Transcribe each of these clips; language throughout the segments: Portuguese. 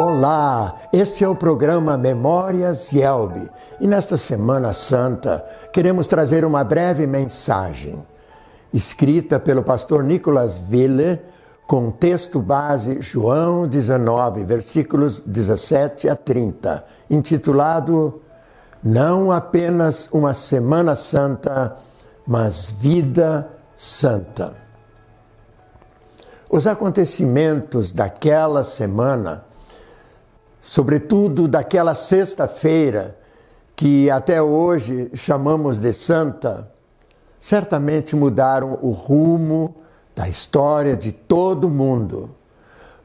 Olá, este é o programa Memórias Yelbe e nesta Semana Santa queremos trazer uma breve mensagem escrita pelo pastor Nicolas Ville com texto base João 19, versículos 17 a 30, intitulado Não apenas uma Semana Santa, mas Vida Santa. Os acontecimentos daquela semana sobretudo daquela sexta-feira que até hoje chamamos de Santa, certamente mudaram o rumo da história de todo mundo,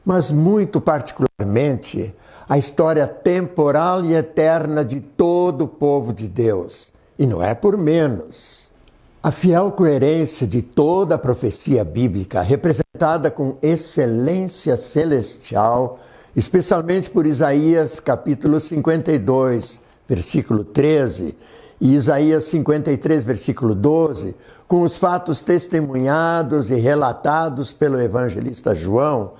mas muito particularmente a história temporal e eterna de todo o povo de Deus. E não é por menos. A fiel coerência de toda a profecia bíblica, representada com excelência celestial, especialmente por Isaías capítulo 52, versículo 13, e Isaías 53, versículo 12, com os fatos testemunhados e relatados pelo evangelista João,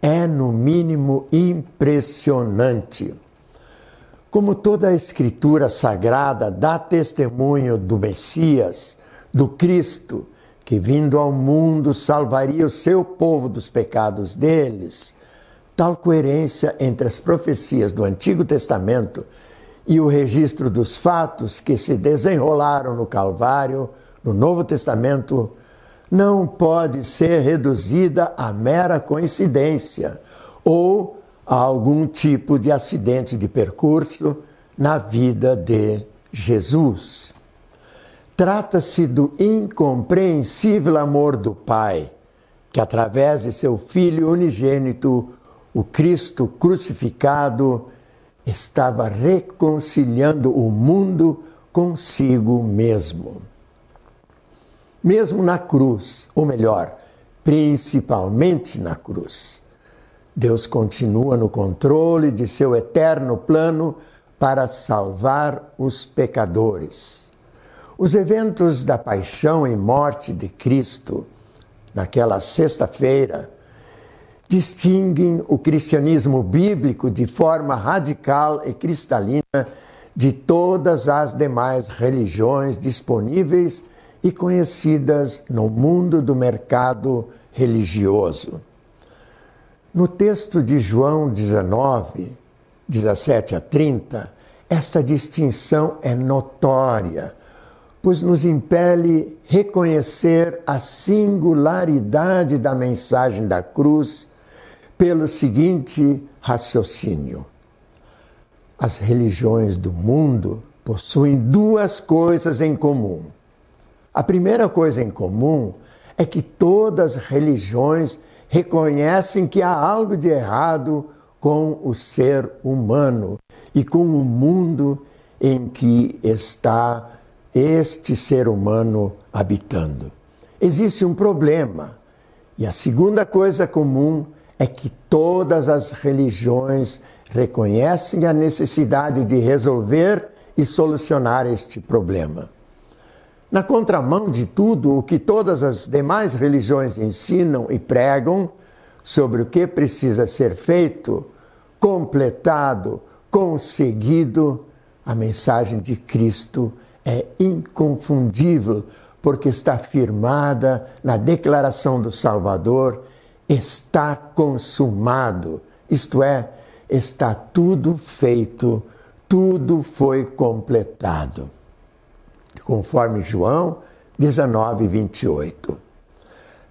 é no mínimo impressionante. Como toda a escritura sagrada dá testemunho do Messias, do Cristo, que vindo ao mundo salvaria o seu povo dos pecados deles, tal coerência entre as profecias do Antigo Testamento e o registro dos fatos que se desenrolaram no Calvário, no Novo Testamento, não pode ser reduzida a mera coincidência ou a algum tipo de acidente de percurso na vida de Jesus. Trata-se do incompreensível amor do Pai, que através de seu Filho unigênito o Cristo crucificado estava reconciliando o mundo consigo mesmo. Mesmo na cruz, ou melhor, principalmente na cruz, Deus continua no controle de seu eterno plano para salvar os pecadores. Os eventos da paixão e morte de Cristo, naquela sexta-feira, distinguem o cristianismo bíblico de forma radical e cristalina de todas as demais religiões disponíveis e conhecidas no mundo do mercado religioso. No texto de João 19, 17 a 30, esta distinção é notória, pois nos impele reconhecer a singularidade da mensagem da cruz pelo seguinte raciocínio: as religiões do mundo possuem duas coisas em comum. A primeira coisa em comum é que todas as religiões reconhecem que há algo de errado com o ser humano e com o mundo em que está este ser humano habitando. Existe um problema. E a segunda coisa comum é que todas as religiões reconhecem a necessidade de resolver e solucionar este problema. Na contramão de tudo o que todas as demais religiões ensinam e pregam sobre o que precisa ser feito, completado, conseguido, a mensagem de Cristo é inconfundível, porque está firmada na declaração do Salvador está consumado, isto é, está tudo feito, tudo foi completado. Conforme João 19, 28.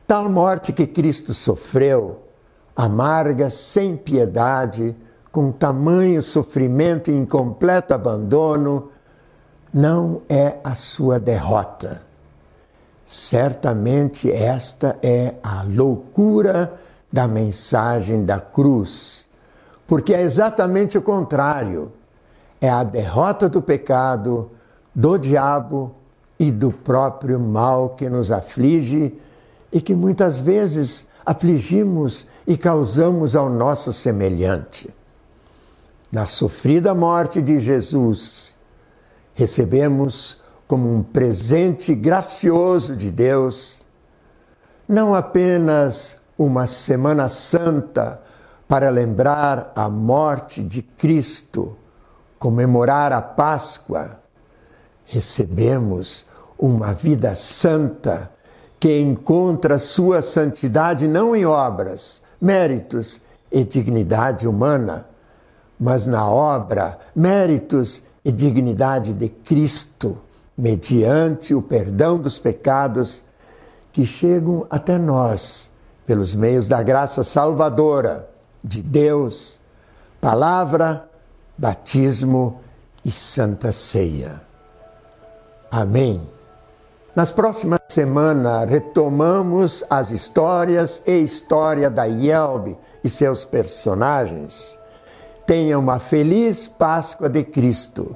Tal morte que Cristo sofreu, amarga, sem piedade, com tamanho sofrimento e incompleto abandono, não é a sua derrota Certamente esta é a loucura da mensagem da cruz, porque é exatamente o contrário. É a derrota do pecado, do diabo e do próprio mal que nos aflige e que muitas vezes afligimos e causamos ao nosso semelhante. Na sofrida morte de Jesus, recebemos como um presente gracioso de Deus, não apenas uma Semana Santa para lembrar a morte de Cristo, comemorar a Páscoa, recebemos uma vida santa que encontra sua santidade não em obras, méritos e dignidade humana, mas na obra, méritos e dignidade de Cristo, mediante o perdão dos pecados que chegam até nós pelos meios da graça salvadora de Deus, palavra, batismo e santa ceia. Amém. Nas próximas semanas retomamos as histórias e história da Yelbe e seus personagens. Tenha uma feliz Páscoa de Cristo.